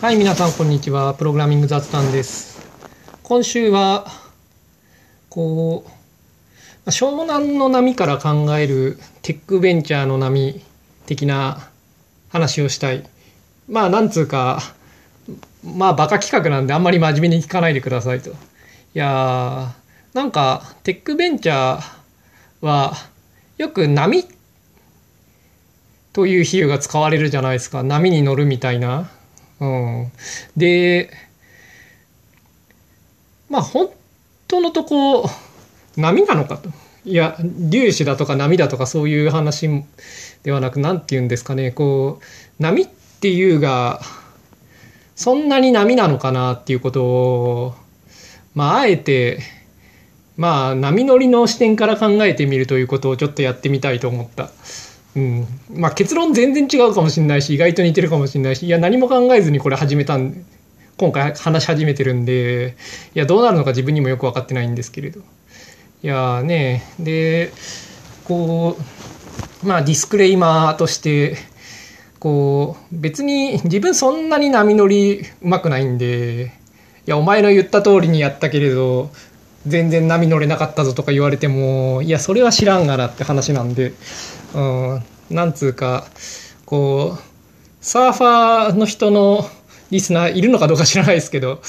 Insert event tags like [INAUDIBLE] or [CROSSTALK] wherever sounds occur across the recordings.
はい、皆さん、こんにちは。プログラミング雑談です。今週は、こう、湘南の波から考えるテックベンチャーの波的な話をしたい。まあ、なんつうか、まあ、バカ企画なんであんまり真面目に聞かないでくださいと。いやー、なんか、テックベンチャーは、よく波という比喩が使われるじゃないですか。波に乗るみたいな。うん。で、まあ本当のとこ、波なのかと。いや、粒子だとか波だとかそういう話ではなく、なんて言うんですかね。こう、波っていうが、そんなに波なのかなっていうことを、まああえて、まあ波乗りの視点から考えてみるということをちょっとやってみたいと思った。うん、まあ結論全然違うかもしれないし意外と似てるかもしれないしいや何も考えずにこれ始めたん今回話し始めてるんでいやどうなるのか自分にもよく分かってないんですけれど。いやねでこうまあディスクレイマーとしてこう別に自分そんなに波乗りうまくないんでいやお前の言った通りにやったけれど全然波乗れなかったぞとか言われてもいやそれは知らんがなって話なんで。うん、なんつうかこうサーファーの人のリスナーいるのかどうか知らないですけど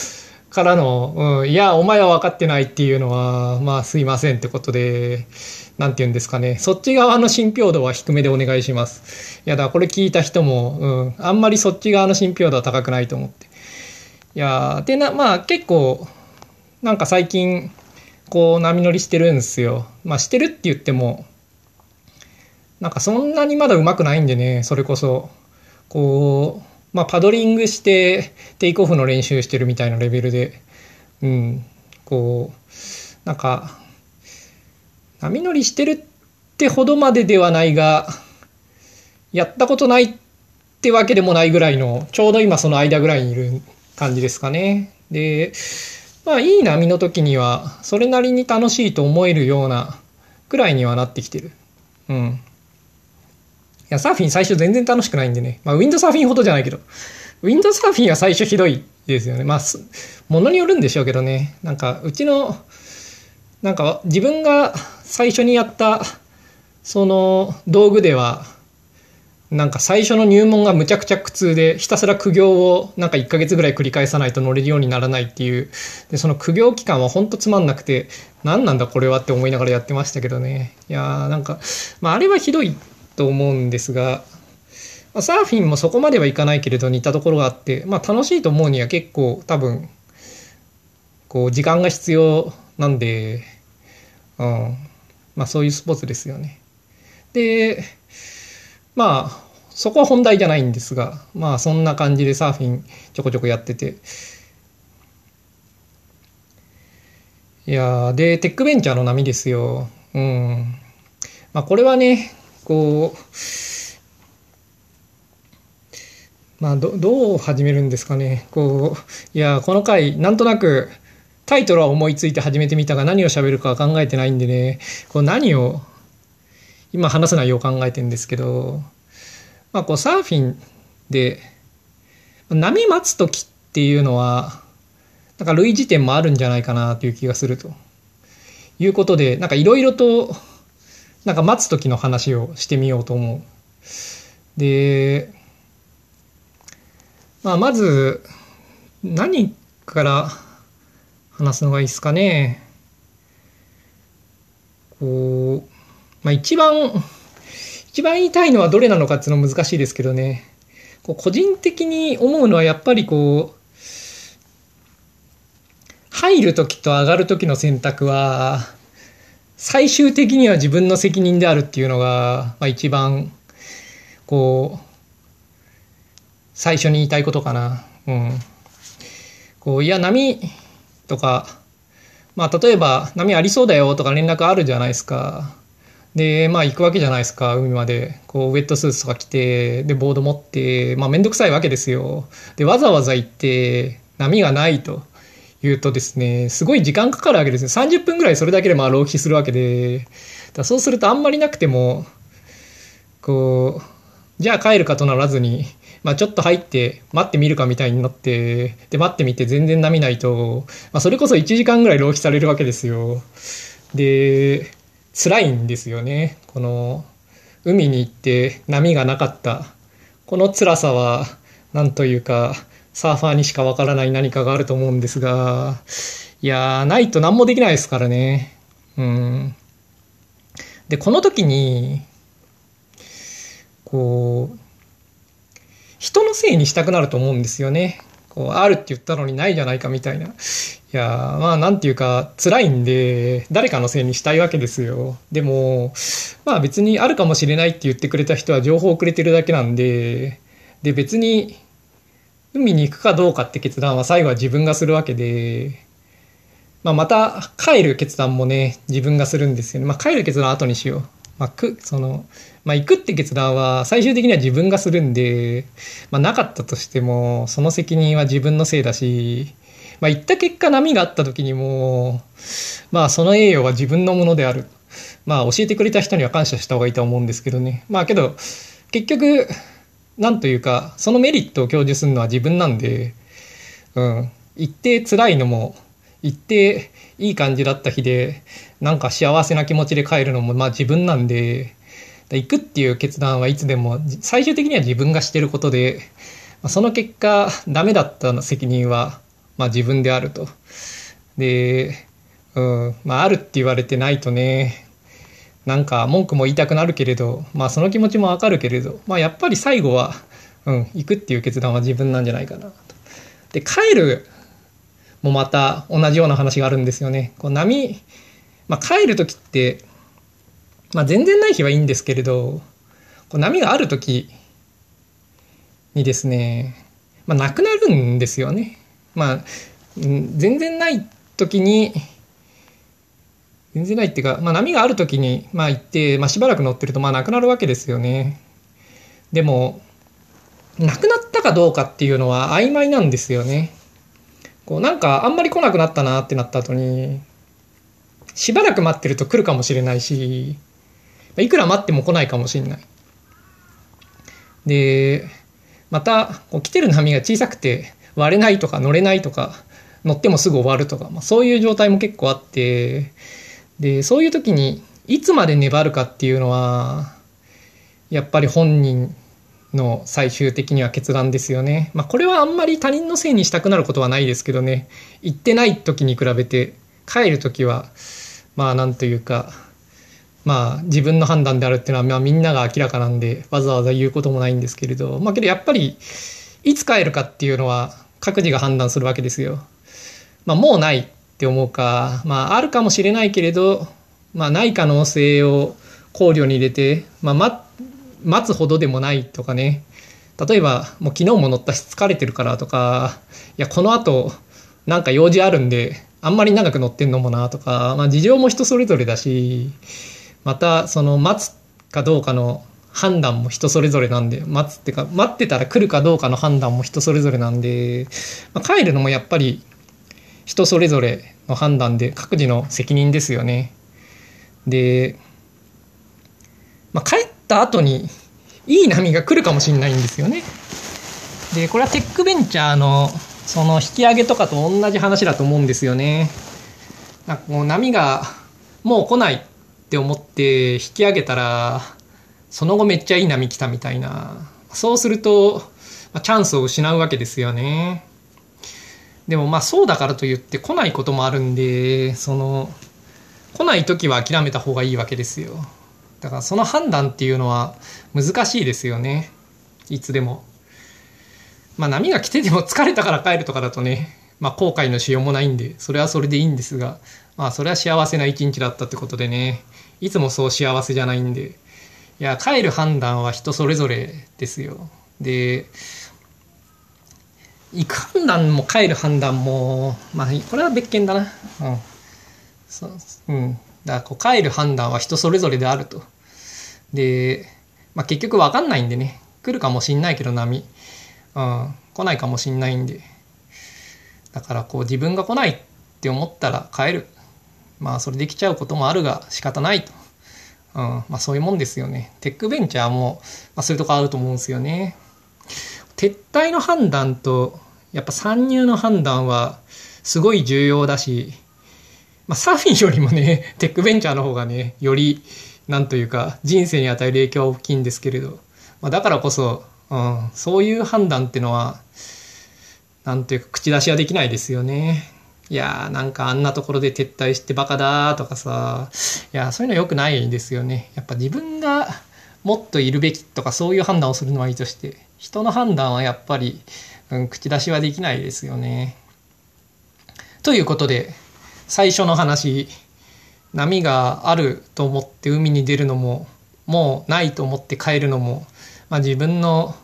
からの、うん、いやお前は分かってないっていうのはまあすいませんってことでなんて言うんですかね。そっち側の信憑度は低めでお願いします。いやだからこれ聞いた人も、うん、あんまりそっち側の信憑度は高くないと思って。いやでなまあ結構なんか最近こう波乗りしてるんですよ。まあしてるって言ってもなんかそんなにまだ上手くないんでね、それこそ、こう、まあパドリングしてテイクオフの練習してるみたいなレベルで、うん、こう、なんか、波乗りしてるってほどまでではないが、やったことないってわけでもないぐらいの、ちょうど今その間ぐらいにいる感じですかね。で、まあいい波の時には、それなりに楽しいと思えるようなぐらいにはなってきてる。うん。いや、サーフィン最初全然楽しくないんでね。まあ、ウィンドサーフィンほどじゃないけど。ウィンドサーフィンは最初ひどいですよね。まあ、ものによるんでしょうけどね。なんか、うちの、なんか、自分が最初にやった、その、道具では、なんか最初の入門がむちゃくちゃ苦痛で、ひたすら苦行をなんか1ヶ月ぐらい繰り返さないと乗れるようにならないっていう。で、その苦行期間はほんとつまんなくて、何なんだこれはって思いながらやってましたけどね。いやーなんか、まああれはひどいと思うんですが、まあ、サーフィンもそこまではいかないけれど似たところがあって、まあ、楽しいと思うには結構多分こう時間が必要なんで、うんまあ、そういうスポーツですよね。でまあそこは本題じゃないんですがまあそんな感じでサーフィンちょこちょこやってていやでテックベンチャーの波ですよ。うんまあ、これはねこうまあどどう始めるんですかね。こういやこの回なんとなくタイトルは思いついて始めてみたが何を喋るかは考えてないんでね。こう何を今話す内容を考えてるんですけどまあこうサーフィンで波待つ時っていうのはなんか類似点もあるんじゃないかなという気がするということでなんかいろいろとなんか待つ時の話をしてみようと思う。で、まあ、まず、何から話すのがいいですかね。こう、まあ一番、一番言いたいのはどれなのかっていうの難しいですけどね。こう個人的に思うのはやっぱりこう、入る時と上がる時の選択は、最終的には自分の責任であるっていうのが、まあ、一番こう最初に言いたいことかな。うん、こういや波とか、まあ、例えば波ありそうだよとか連絡あるじゃないですか。でまあ行くわけじゃないですか海までこうウェットスーツとか着てでボード持ってまあ面倒くさいわけですよ。でわざわざ行って波がないと。言うとですね、すごい時間かかるわけですね。30分ぐらいそれだけでまあ浪費するわけで、だそうするとあんまりなくても、こう、じゃあ帰るかとならずに、まあ、ちょっと入って待ってみるかみたいになってで待ってみて全然波ないと、まあ、それこそ1時間ぐらい浪費されるわけですよ。で辛いんですよね。この海に行って波がなかった。この辛さは何というかサーファーにしかわからない何かがあると思うんですがいやないと何もできないですからねうんでこの時にこう人のせいにしたくなると思うんですよね。こう、あるって言ったのにないじゃないかみたいな。いやまあなんていうか辛いんで誰かのせいにしたいわけですよ。でもまあ別にあるかもしれないって言ってくれた人は情報をくれてるだけなんでで別に海に行くかどうかって決断は最後は自分がするわけで、まあ、また帰る決断もね自分がするんですよね。まあ帰る決断は後にしよう。まあ、くそのまあ、行くって決断は最終的には自分がするんで、まあ、なかったとしてもその責任は自分のせいだし、まあ、行った結果波があった時にもまあその栄誉は自分のものであるまあ教えてくれた人には感謝した方がいいと思うんですけどねまあけど結局なんというかそのメリットを享受するのは自分なんで、うん、行って辛いのも行っていい感じだった日でなんか幸せな気持ちで帰るのもまあ自分なんで行くっていう決断はいつでも最終的には自分がしてることでその結果ダメだった責任はまあ自分であると。で、うんまあ、あるって言われてないとねなんか文句も言いたくなるけれど、まあ、その気持ちもわかるけれど、まあ、やっぱり最後は、うん、行くっていう決断は自分なんじゃないかなと。で帰るもまた同じような話があるんですよね。こう波、まあ、帰る時ってまあ、全然ない日はいいんですけれどこう波がある時にですね、まあ、なくなるんですよね。まあ、全然ない時に全然ないっていうか、まあ、波がある時に、まあ、行って、まあ、しばらく乗ってるとまあなくなるわけですよね。でもなくなったかどうかっていうのは曖昧なんですよね。こうなんかあんまり来なくなったなってなった後にしばらく待ってると来るかもしれないしいくら待っても来ないかもしれない。で、また、こう来てる波が小さくて割れないとか乗れないとか、乗ってもすぐ終わるとか、まあ、そういう状態も結構あって、で、そういう時にいつまで粘るかっていうのは、やっぱり本人の最終的には決断ですよね。まあこれはあんまり他人のせいにしたくなることはないですけどね、行ってない時に比べて帰る時は、まあなんというか、まあ自分の判断であるっていうのは、まあ、みんなが明らかなんでわざわざ言うこともないんですけれどまあけどやっぱりいつ帰るかっていうのは各自が判断するわけですよ。まあもうないって思うか。まああるかもしれないけれどまあない可能性を考慮に入れて、まあ、待つほどでもないとかね。例えばもう昨日も乗ったし疲れてるからとかいやこのあとなんか用事あるんであんまり長く乗ってんのもなとか、まあ、事情も人それぞれだしまたその待つかどうかの判断も人それぞれなんで待つってか待ってたら来るかどうかの判断も人それぞれなんで、まあ、帰るのもやっぱり人それぞれの判断で各自の責任ですよね。で、まあ、帰った後にいい波が来るかもしれないんですよね。でこれはテックベンチャーのその引き上げとかと同じ話だと思うんですよね。なんかもう波がもう来ないって思って引き上げたらその後めっちゃいい波来たみたいなそうするとチャンスを失うわけですよねでもまあそうだからといって来ないこともあるんでその来ない時は諦めた方がいいわけですよだからその判断っていうのは難しいですよねいつでもまあ波が来てても疲れたから帰るとかだとねまあ後悔のしようもないんでそれはそれでいいんですがまあそれは幸せな一日だったってことでねいつもそう幸せじゃないんで。いや、帰る判断は人それぞれですよ。で、行く判断も帰る判断も、まあ、これは別件だな。うん。そううん。だからこう帰る判断は人それぞれであると。で、まあ、結局わかんないんでね。来るかもしんないけど波。うん。来ないかもしんないんで。だからこう自分が来ないって思ったら帰る。まあそれできちゃうこともあるが仕方ないと。うん、まあそういうもんですよね。テックベンチャーも、まあ、そういうとこあると思うんですよね。撤退の判断とやっぱ参入の判断はすごい重要だし、まあ、サーフィンよりもね [LAUGHS] テックベンチャーの方がねよりなんというか人生に与える影響は大きいんですけれど、まあ、だからこそ、うん、そういう判断ってのはなんというか口出しはできないですよね。いやーなんかあんなところで撤退してバカだとかさいやそういうの良くないですよねやっぱ自分がもっといるべきとかそういう判断をするのはいいとして人の判断はやっぱり、うん、口出しはできないですよね。ということで最初の話波があると思って海に出るのももうないと思って帰るのも、まあ、自分の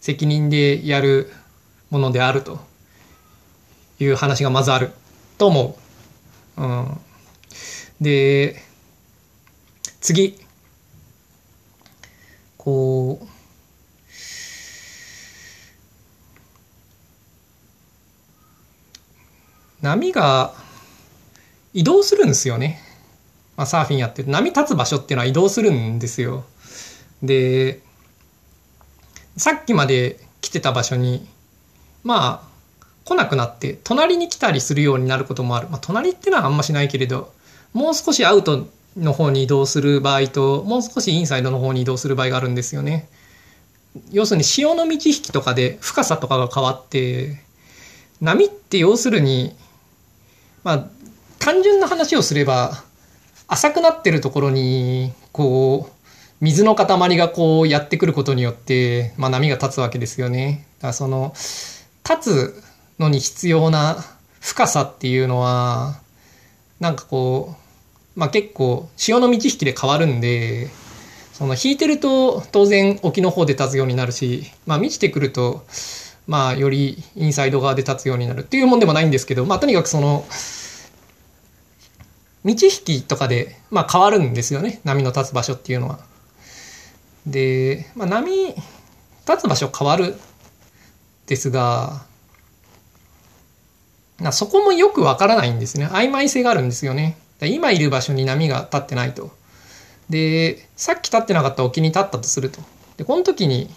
責任でやるものであるという話がまずあると思う。うん、で次こう波が移動するんですよね。まあ、サーフィンやってる波立つ場所っていうのは移動するんですよ。でさっきまで来てた場所にまあ来なくなって隣に来たりするようになることもある、まあ、隣ってのはあんましないけれどもう少しアウトの方に移動する場合ともう少しインサイドの方に移動する場合があるんですよね要するに潮の満ち引きとかで深さとかが変わって波って要するにまあ単純な話をすれば浅くなってるところにこう水の塊がこうやってくることによって、まあ、波が立つわけですよね。だからその立つのに必要な深さっていうのはなんかこう、まあ、結構潮の満ち引きで変わるんでその引いてると当然沖の方で立つようになるし、まあ、満ちてくるとまあよりインサイド側で立つようになるっていうもんでもないんですけど、まあ、とにかくその満ち引きとかで、まあ、変わるんですよね波の立つ場所っていうのは。で、まあ、波立つ場所変わるですがそこもよくわからないんですね。曖昧性があるんですよね。今いる場所に波が立ってないと。で、さっき立ってなかった沖に立ったとすると。で、この時に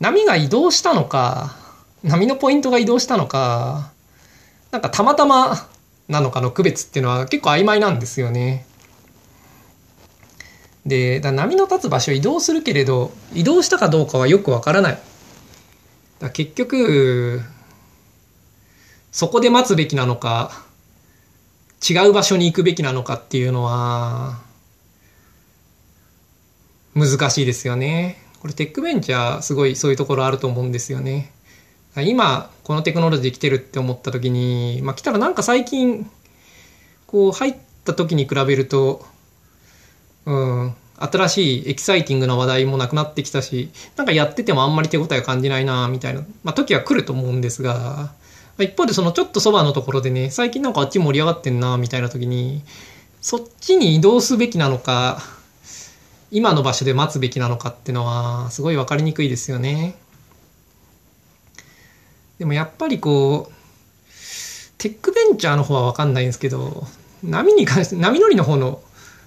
波が移動したのか、波のポイントが移動したのか、なんかたまたまなのかの区別っていうのは結構曖昧なんですよね。で、だ波の立つ場所移動するけれど、移動したかどうかはよくわからない。だ結局、そこで待つべきなのか、違う場所に行くべきなのかっていうのは、難しいですよね。これテックベンチャーすごいそういうところあると思うんですよね。今このテクノロジー来てるって思った時に、まあ、来たらなんか最近こう入った時に比べると、うん、新しいエキサイティングな話題もなくなってきたしなんかやっててもあんまり手応え感じないなみたいな、まあ、時は来ると思うんですが一方でそのちょっとそばのところでね、最近なんかあっち盛り上がってんな、みたいな時に、そっちに移動すべきなのか、今の場所で待つべきなのかってのは、すごい分かりにくいですよね。でもやっぱりこう、テックベンチャーの方は分かんないんですけど、波に関して、波乗りの方の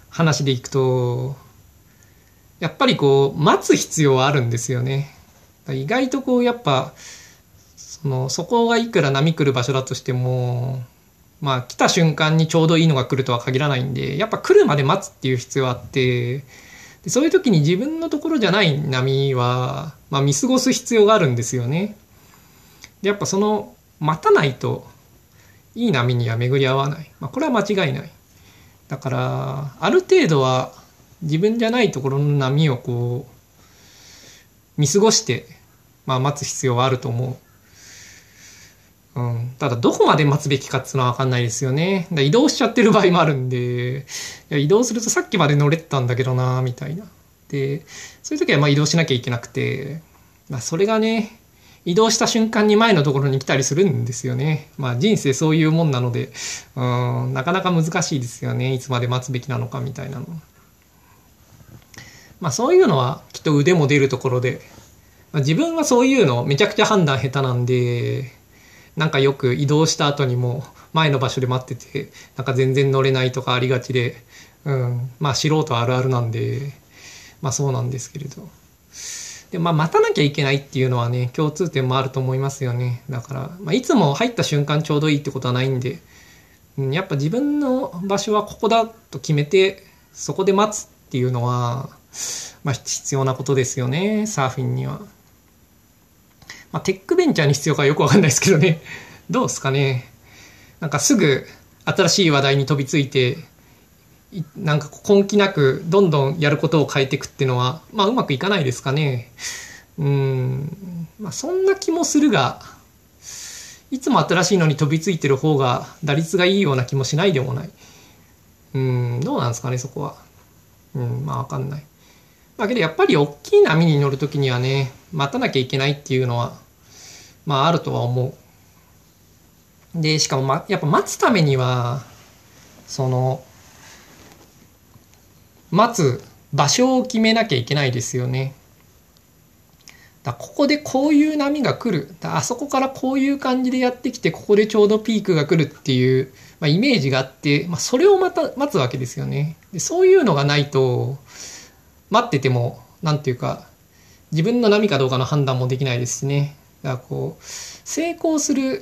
話でいくと、やっぱりこう、待つ必要はあるんですよね。意外とこう、やっぱ、そのそこがいくら波来る場所だとしてもまあ来た瞬間にちょうどいいのが来るとは限らないんでやっぱ来るまで待つっていう必要あってでそういう時に自分のところじゃない波は、まあ、見過ごす必要があるんですよね。でやっぱその待たないといい波には巡り合わない、まあ、これは間違いない。だからある程度は自分じゃないところの波をこう見過ごして、まあ、待つ必要はあると思う。うん、ただどこまで待つべきかっていうのは分かんないですよね。だ移動しちゃってる場合もあるんで、いや移動するとさっきまで乗れてたんだけどな、みたいな。で、そういう時はまあ移動しなきゃいけなくて、まあ、それがね、移動した瞬間に前のところに来たりするんですよね。まあ人生そういうもんなので、うん、なかなか難しいですよね。いつまで待つべきなのかみたいなの。まあそういうのはきっと腕も出るところで、まあ、自分はそういうのめちゃくちゃ判断下手なんで、なんかよく移動した後にも前の場所で待っててなんか全然乗れないとかありがちで、うん、まあ素人あるあるなんでまあそうなんですけれど。で、まあ、待たなきゃいけないっていうのはね、共通点もあると思いますよね。だから、まあ、いつも入った瞬間ちょうどいいってことはないんで、うん、やっぱ自分の場所はここだと決めて、そこで待つっていうのは、まあ、必要なことですよね、サーフィンには。まあ、テックベンチャーに必要かよくわかんないですけどね。どうですかね。なんかすぐ新しい話題に飛びついて、なんか根気なくどんどんやることを変えていくっていうのは、まあうまくいかないですかね。うん、まあそんな気もするが、いつも新しいのに飛びついてる方が打率がいいような気もしないでもない。うん、どうなんですかね、そこは。うん、まあわかんない。だけどやっぱり大きい波に乗るときにはね、待たなきゃいけないっていうのは、まああるとは思う。で、しかも、ま、やっぱ待つためには、その、待つ場所を決めなきゃいけないですよね。だここでこういう波が来る。あそこからこういう感じでやってきて、ここでちょうどピークが来るっていう、まあ、イメージがあって、まあ、それをまた待つわけですよね。でそういうのがないと、待ってても、なんていうか、自分の波かどうかの判断もできないですしね。だからこう、成功する、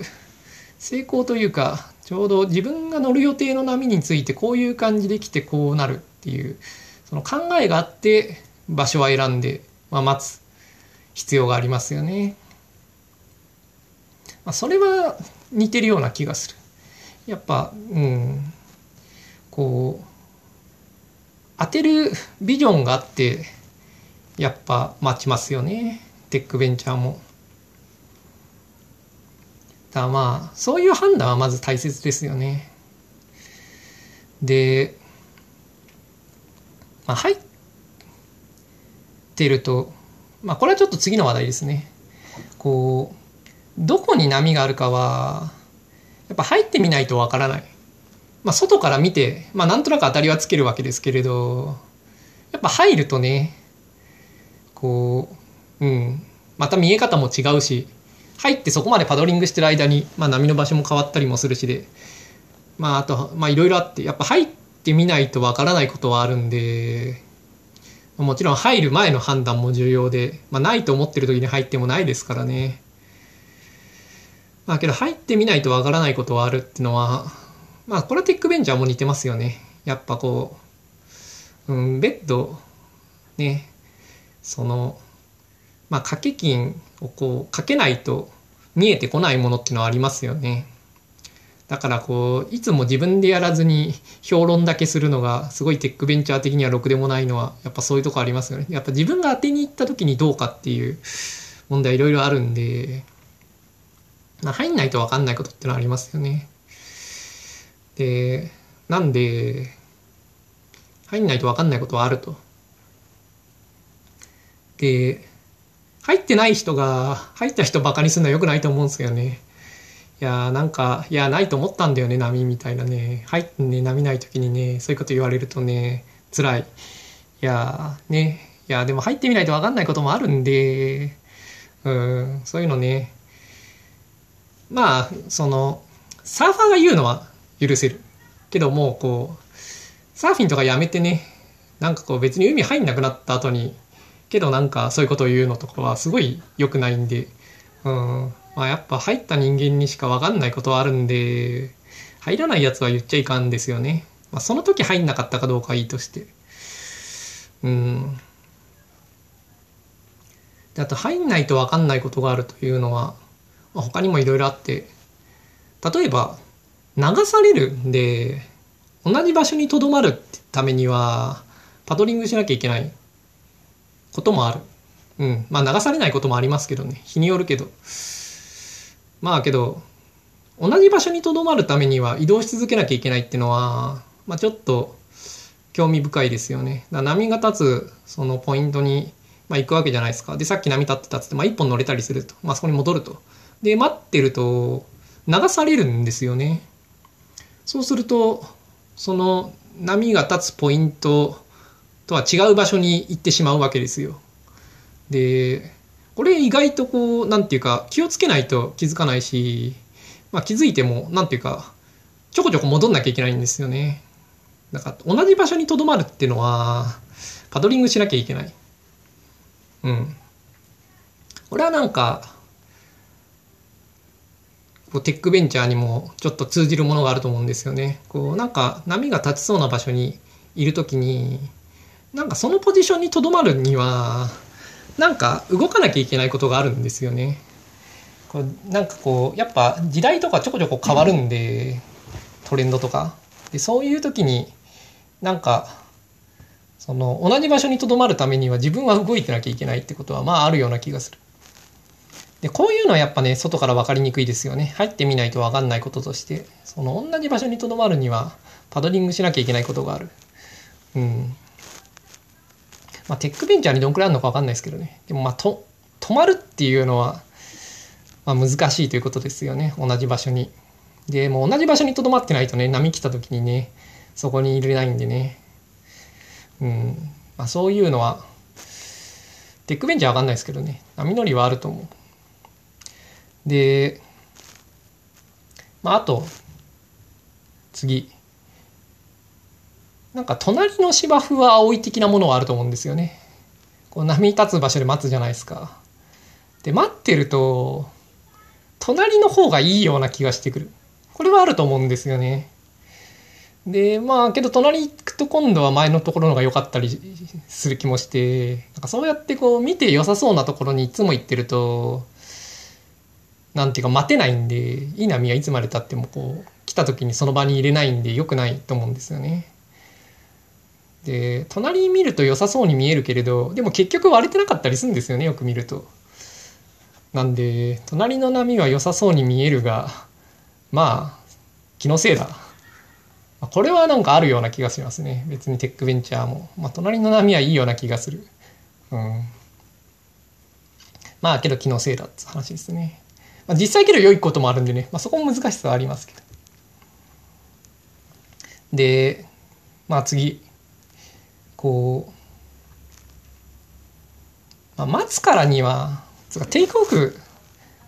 成功というか、ちょうど自分が乗る予定の波についてこういう感じで来てこうなるっていう、その考えがあって場所は選んで、まあ、待つ必要がありますよね。まあ、それは似てるような気がする。やっぱ、うん、こう、当てるビジョンがあって、やっぱ待ちますよね。テックベンチャーも。だまあ、そういう判断はまず大切ですよね。で、まあ、入ってると、まあ、これはちょっと次の話題ですね。こう、どこに波があるかは、やっぱ入ってみないとわからない。まあ、外から見て、まあ、なんとなく当たりはつけるわけですけれど、やっぱ入るとね、こう、うん、また見え方も違うし、入ってそこまでパドリングしてる間に、まあ、波の場所も変わったりもするしで、まあ、あと、まあ、いろいろあって、やっぱ入ってみないとわからないことはあるんで、もちろん入る前の判断も重要で、まあ、ないと思ってる時に入ってもないですからね。まあ、けど入ってみないとわからないことはあるっていうのは、まあ、これはテックベンチャーも似てますよね。やっぱこう、うん、ベッド、ね、その、まあ、掛け金をこう、かけないと見えてこないものっていうのはありますよね。だからこう、いつも自分でやらずに評論だけするのが、すごいテックベンチャー的にはろくでもないのは、やっぱそういうとこありますよね。やっぱ自分が当てに行った時にどうかっていう問題いろいろあるんで、まあ、入んないと分かんないことってのはありますよね。で、なんで、入んないと分かんないことはあると。で、入ってない人が、入った人バカにするのは良くないと思うんですよね。いやなんか、いや、ないと思ったんだよね、波みたいなね。入ってね、波ない時にね、そういうこと言われるとね、辛い。いやね、いや、でも入ってみないと分かんないこともあるんで、うん、そういうのね。まあ、その、サーファーが言うのは許せる。けどもう、こう、サーフィンとかやめてね、なんかこう別に海入んなくなった後に、けどなんかそういうことを言うのとかはすごい良くないんで、うん、まあやっぱ入った人間にしか分かんないことはあるんで、入らないやつは言っちゃいかんですよね。まあその時入んなかったかどうかはいいとして。うん。であと入んないと分かんないことがあるというのは、まあ、他にもいろいろあって、例えば流されるんで、同じ場所にとどまるためには、パドリングしなきゃいけないこともある。うん。まあ流されないこともありますけどね。日によるけど。まあけど、同じ場所にとどまるためには移動し続けなきゃいけないっていうのは、まあちょっと興味深いですよね。だ波が立つそのポイントに、まあ、行くわけじゃないですか。で、さっき波立ってたっつって、まあ一本乗れたりすると。まあそこに戻ると。で、待ってると、流されるんですよね。そうすると、その波が立つポイントとは違う場所に行ってしまうわけですよ。で、これ意外とこう、なんていうか、気をつけないと気づかないし、まあ気づいても、なんていうか、ちょこちょこ戻んなきゃいけないんですよね。だから同じ場所にとどまるっていうのは、パドリングしなきゃいけない。うん。これはなんかこうテックベンチャーにもちょっと通じるものがあると思うんですよね。こうなんか波が立ちそうな場所にいる時になんかそのポジションにとどまるにはなんか動かなきゃいけないことがあるんですよね。こうなんかこうやっぱ時代とかちょこちょこ変わるんで、トレンドとかでそういう時になんかその同じ場所にとどまるためには自分は動いてなきゃいけないってことはまああるような気がする。でこういうのはやっぱね外から分かりにくいですよね。入ってみないと分かんないこととしてその同じ場所にとどまるにはパドリングしなきゃいけないことがある。うん。まあテックベンチャーにどんくらいあるのか分かんないですけどね。でもまあと止まるっていうのは、まあ、難しいということですよね。同じ場所に。でもう同じ場所にとどまってないとね波来た時にねそこにいれないんでね。うん。まあそういうのはテックベンチャーは分かんないですけどね。波乗りはあると思う。で、まあ、あと、次。なんか隣の芝生は葵的なものはあると思うんですよね。こう波立つ場所で待つじゃないですか。で、待ってると、隣の方がいいような気がしてくる。これはあると思うんですよね。で、まあ、けど隣行くと今度は前のところのが良かったりする気もして、なんかそうやってこう見て良さそうなところにいつも行ってると、なんていうか待てないんでいい波はいつまでたってもこう来た時にその場に入れないんで良くないと思うんですよね。で隣見ると良さそうに見えるけれどでも結局割れてなかったりするんですよねよく見ると。なんで隣の波は良さそうに見えるがまあ気のせいだ。これはなんかあるような気がしますね別にテックベンチャーも。まあ、隣の波はいいような気がする。うん。まあけど気のせいだって話ですね。まあ、実際けど良いこともあるんでね、まあ、そこも難しさはありますけど。で、まあ次、こう、まあ、待つからには、つかテイクオフ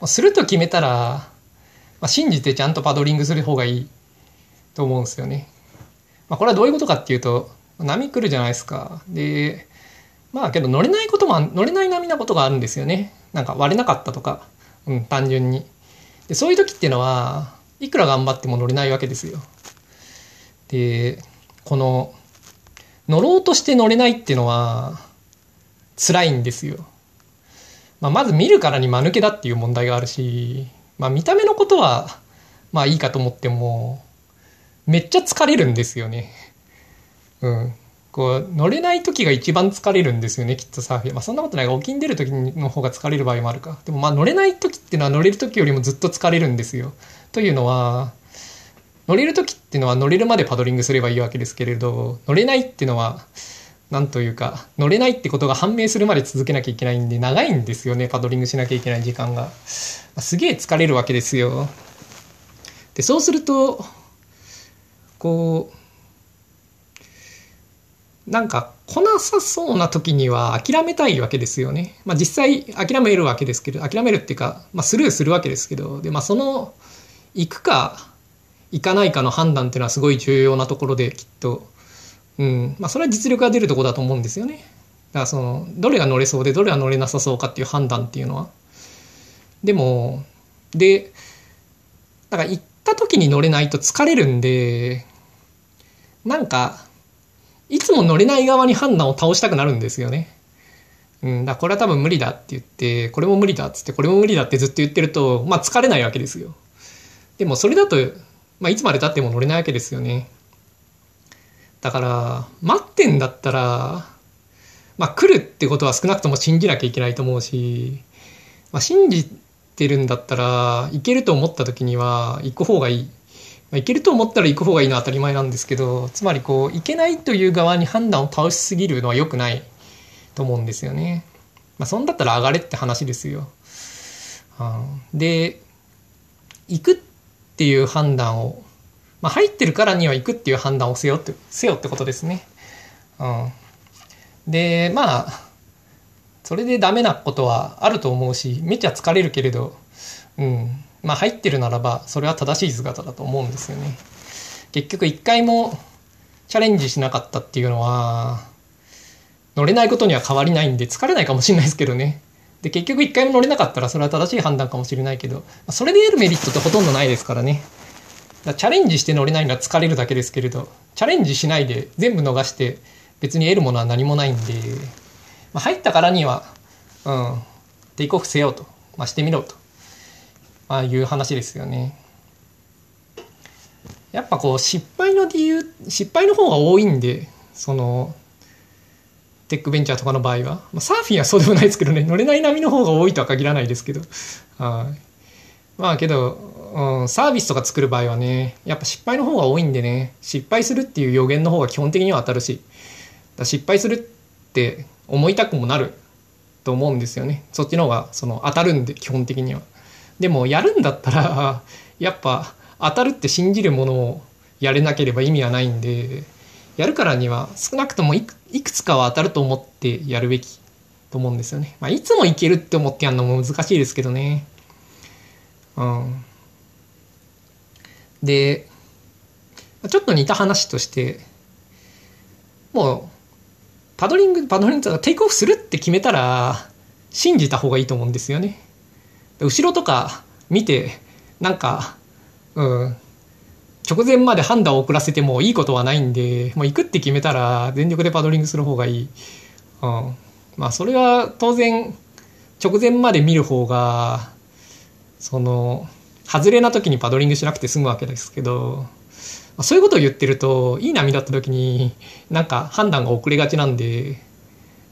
をすると決めたら、まあ、信じてちゃんとパドリングする方がいいと思うんですよね。まあ、これはどういうことかっていうと、波来るじゃないですか。で、まあけど乗れないことも、乗れない波なことがあるんですよね。なんか割れなかったとか。うん、単純に。で、そういう時っていうのは、いくら頑張っても乗れないわけですよ。で、この、乗ろうとして乗れないっていうのは、辛いんですよ。まあ、まず見るからに間抜けだっていう問題があるし、まあ、見た目のことは、まあいいかと思っても、めっちゃ疲れるんですよね。うん。こう、乗れない時が一番疲れるんですよね、きっとサーフィン。まあそんなことないが、沖に出る時の方が疲れる場合もあるか。でもまあ乗れない時っていうのは乗れる時よりもずっと疲れるんですよ。というのは、乗れる時っていうのは乗れるまでパドリングすればいいわけですけれど、乗れないっていうのは、なんというか、乗れないってことが判明するまで続けなきゃいけないんで、長いんですよね、パドリングしなきゃいけない時間が。すげえ疲れるわけですよ。で、そうすると、こう、なんか来なさそうな時には諦めたいわけですよね。まあ実際諦めるわけですけど、諦めるっていうか、まあスルーするわけですけど、で、まあその、行くか行かないかの判断っていうのはすごい重要なところできっと、うん、まあそれは実力が出るとこだと思うんですよね。だからその、どれが乗れそうでどれが乗れなさそうかっていう判断っていうのは。でも、で、だから行った時に乗れないと疲れるんで、なんか、いつも乗れない側に判断を倒したくなるんですよね。うん、だこれは多分無理だって言って、これも無理だっつって、これも無理だってずっと言ってると、まあ疲れないわけですよ。でもそれだと、まあいつまで経っても乗れないわけですよね。だから、待ってんだったら、まあ来るってことは少なくとも信じなきゃいけないと思うし、まあ信じてるんだったら、行けると思った時には行く方がいい。まあ、行けると思ったら行く方がいいのは当たり前なんですけどつまりこう行けないという側に判断を倒しすぎるのは良くないと思うんですよね。まあ、そんだったら上がれって話ですよ。で行くっていう判断を、まあ、入ってるからには行くっていう判断をせよってせよってことですね。うん、でまあそれでダメなことはあると思うしめっちゃ疲れるけれど、うん、まあ入ってるならばそれは正しい姿だと思うんですよね。結局一回もチャレンジしなかったっていうのは乗れないことには変わりないんで疲れないかもしれないですけどね。で、結局一回も乗れなかったらそれは正しい判断かもしれないけど、それで得るメリットってほとんどないですからね。だチャレンジして乗れないのは疲れるだけですけれど、チャレンジしないで全部逃して別に得るものは何もないんで、まあ、入ったからには、うん、テイクオフせようと、まあ、してみろと、まあ、いう話ですよね。やっぱこう失敗の理由失敗の方が多いんでそのテックベンチャーとかの場合は、ま、サーフィンはそうでもないですけどね。[LAUGHS] 乗れない波の方が多いとは限らないですけど。はい。まあけど、うん、サービスとか作る場合はねやっぱ失敗の方が多いんでね。失敗するっていう予言の方が基本的には当たるし。失敗するって思いたくもなると思うんですよね。そっちの方がその当たるんで基本的には。でもやるんだったらやっぱ当たるって信じるものをやれなければ意味はないんでやるからには少なくともいくつかは当たると思ってやるべきと思うんですよね。まあ、いつもいけるって思ってやるのも難しいですけどね。うん。で、ちょっと似た話として、もう、パドリング、パドリングとかテイクオフするって決めたら、信じた方がいいと思うんですよね。後ろとか見て、なんか、うん、直前まで判断を遅らせてもいいことはないんで、もう行くって決めたら全力でパドリングする方がいい。うん、まあそれは当然直前まで見る方がその外れな時にパドリングしなくて済むわけですけどそういうことを言ってるといい波だった時になんか判断が遅れがちなんで、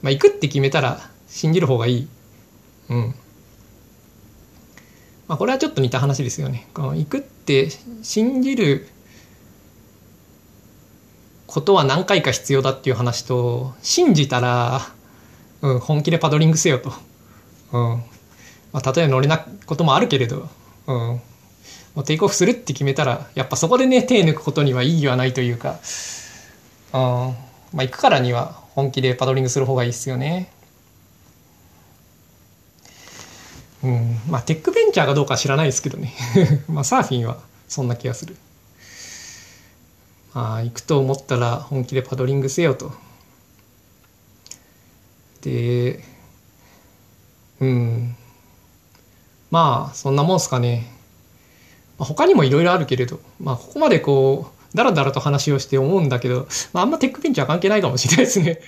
まあ、行くって決めたら信じる方がいい。うんまあ、これはちょっと似た話ですよね。この行くって信じることは何回か必要だっていう話と信じたら、うん、本気でパドリングせよと。うんまあ、例えば乗れないこともあるけれど、うん、もうテイクオフするって決めたらやっぱそこでね手抜くことには意義はないというか、うんまあ、行くからには本気でパドリングする方がいいですよね。うん、まあテックベンチャーがどうか知らないですけどね。[LAUGHS] まあサーフィンはそんな気がする。まあ行くと思ったら本気でパドリングせよと。でうん。まあそんなもんすかね、まあ、他にもいろいろあるけれど。まあここまでこうだらだらと話をして思うんだけど、まあ、あんまテックベンチャー関係ないかもしれないですね。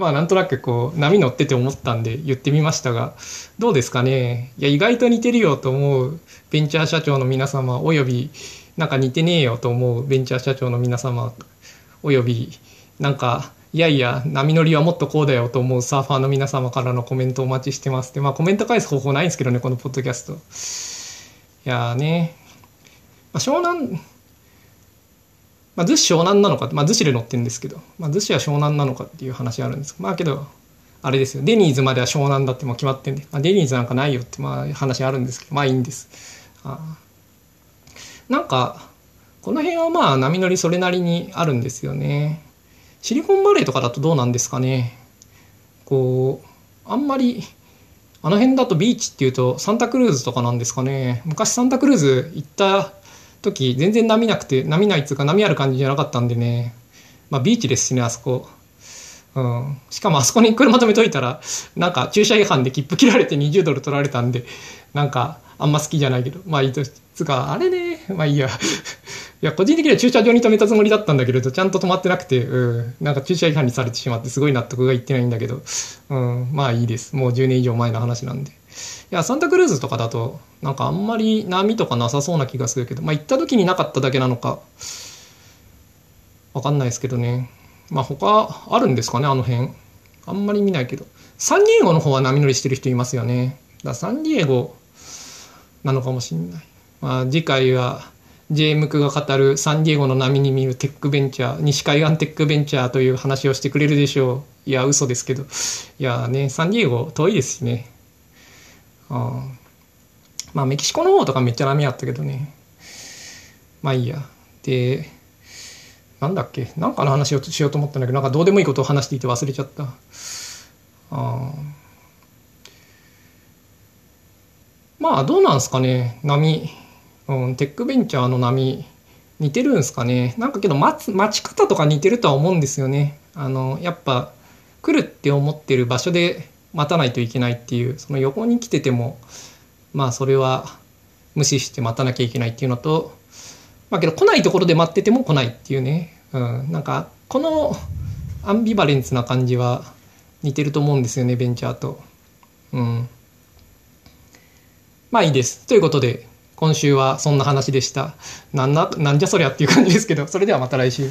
まあなんとなくこう波乗ってて思ったんで言ってみましたがどうですかね。いや意外と似てるよと思うベンチャー社長の皆様およびなんか似てねえよと思うベンチャー社長の皆様およびなんかいやいや波乗りはもっとこうだよと思うサーファーの皆様からのコメントお待ちしてますでまあコメント返す方法ないんですけどねこのポッドキャスト。いやね、まあ、湘南まあ、逗子湘南なのか、まあ、逗子で乗ってるんですけど、まあ、逗子は湘南なのかっていう話あるんですまあけど、あれですよ、デニーズまでは湘南だってもう決まってんで、まあ、デニーズなんかないよってまあ話あるんですけど、まあいいんです。あなんか、この辺はまあ波乗りそれなりにあるんですよね。シリコンバレーとかだとどうなんですかね。こう、あんまり、あの辺だとビーチっていうとサンタクルーズとかなんですかね。昔サンタクルーズ行った時全然波なくて波ないっつうか波ある感じじゃなかったんでね。まあビーチですしねあそこ、うん、しかもあそこに [LAUGHS] 車止めといたらなんか駐車違反で切符切られて20ドル取られたんでなんかあんま好きじゃないけど。まあいいとつかあれね。まあいいや。[LAUGHS] いや個人的には駐車場に止めたつもりだったんだけれどちゃんと止まってなくて、うん、なんか駐車違反にされてしまってすごい納得がいってないんだけど、うん、まあいいです。もう10年以上前の話なんで。いやサンタクルーズとかだとなんかあんまり波とかなさそうな気がするけどまあ行った時になかっただけなのかわかんないですけどね。まあ他あるんですかねあの辺。あんまり見ないけど。サンディエゴの方は波乗りしてる人いますよね。だサンディエゴなのかもしんない、まあ、次回は J ムクが語るサンディエゴの波に見るテックベンチャー西海岸テックベンチャーという話をしてくれるでしょう。いや嘘ですけど。いやねサンディエゴ遠いですしね。あまあメキシコの方とかめっちゃ波あったけどね。まあいいや。でなんだっけ？なんかの話をしようと思ったんだけどなんかどうでもいいことを話していて忘れちゃった。あまあどうなんすかね？波、うん、テックベンチャーの波。似てるんすかね？なんかけど待つ待ち方とか似てるとは思うんですよね。あのやっぱ来るって思ってる場所で待たないといけないっていうその横に来ててもまあそれは無視して待たなきゃいけないっていうのとまあけど来ないところで待ってても来ないっていうね、うん、なんかこのアンビバレンスな感じは似てると思うんですよねベンチャーと。うん、まあいいです。ということで今週はそんな話でした。なんななんじゃそりゃっていう感じですけどそれではまた来週。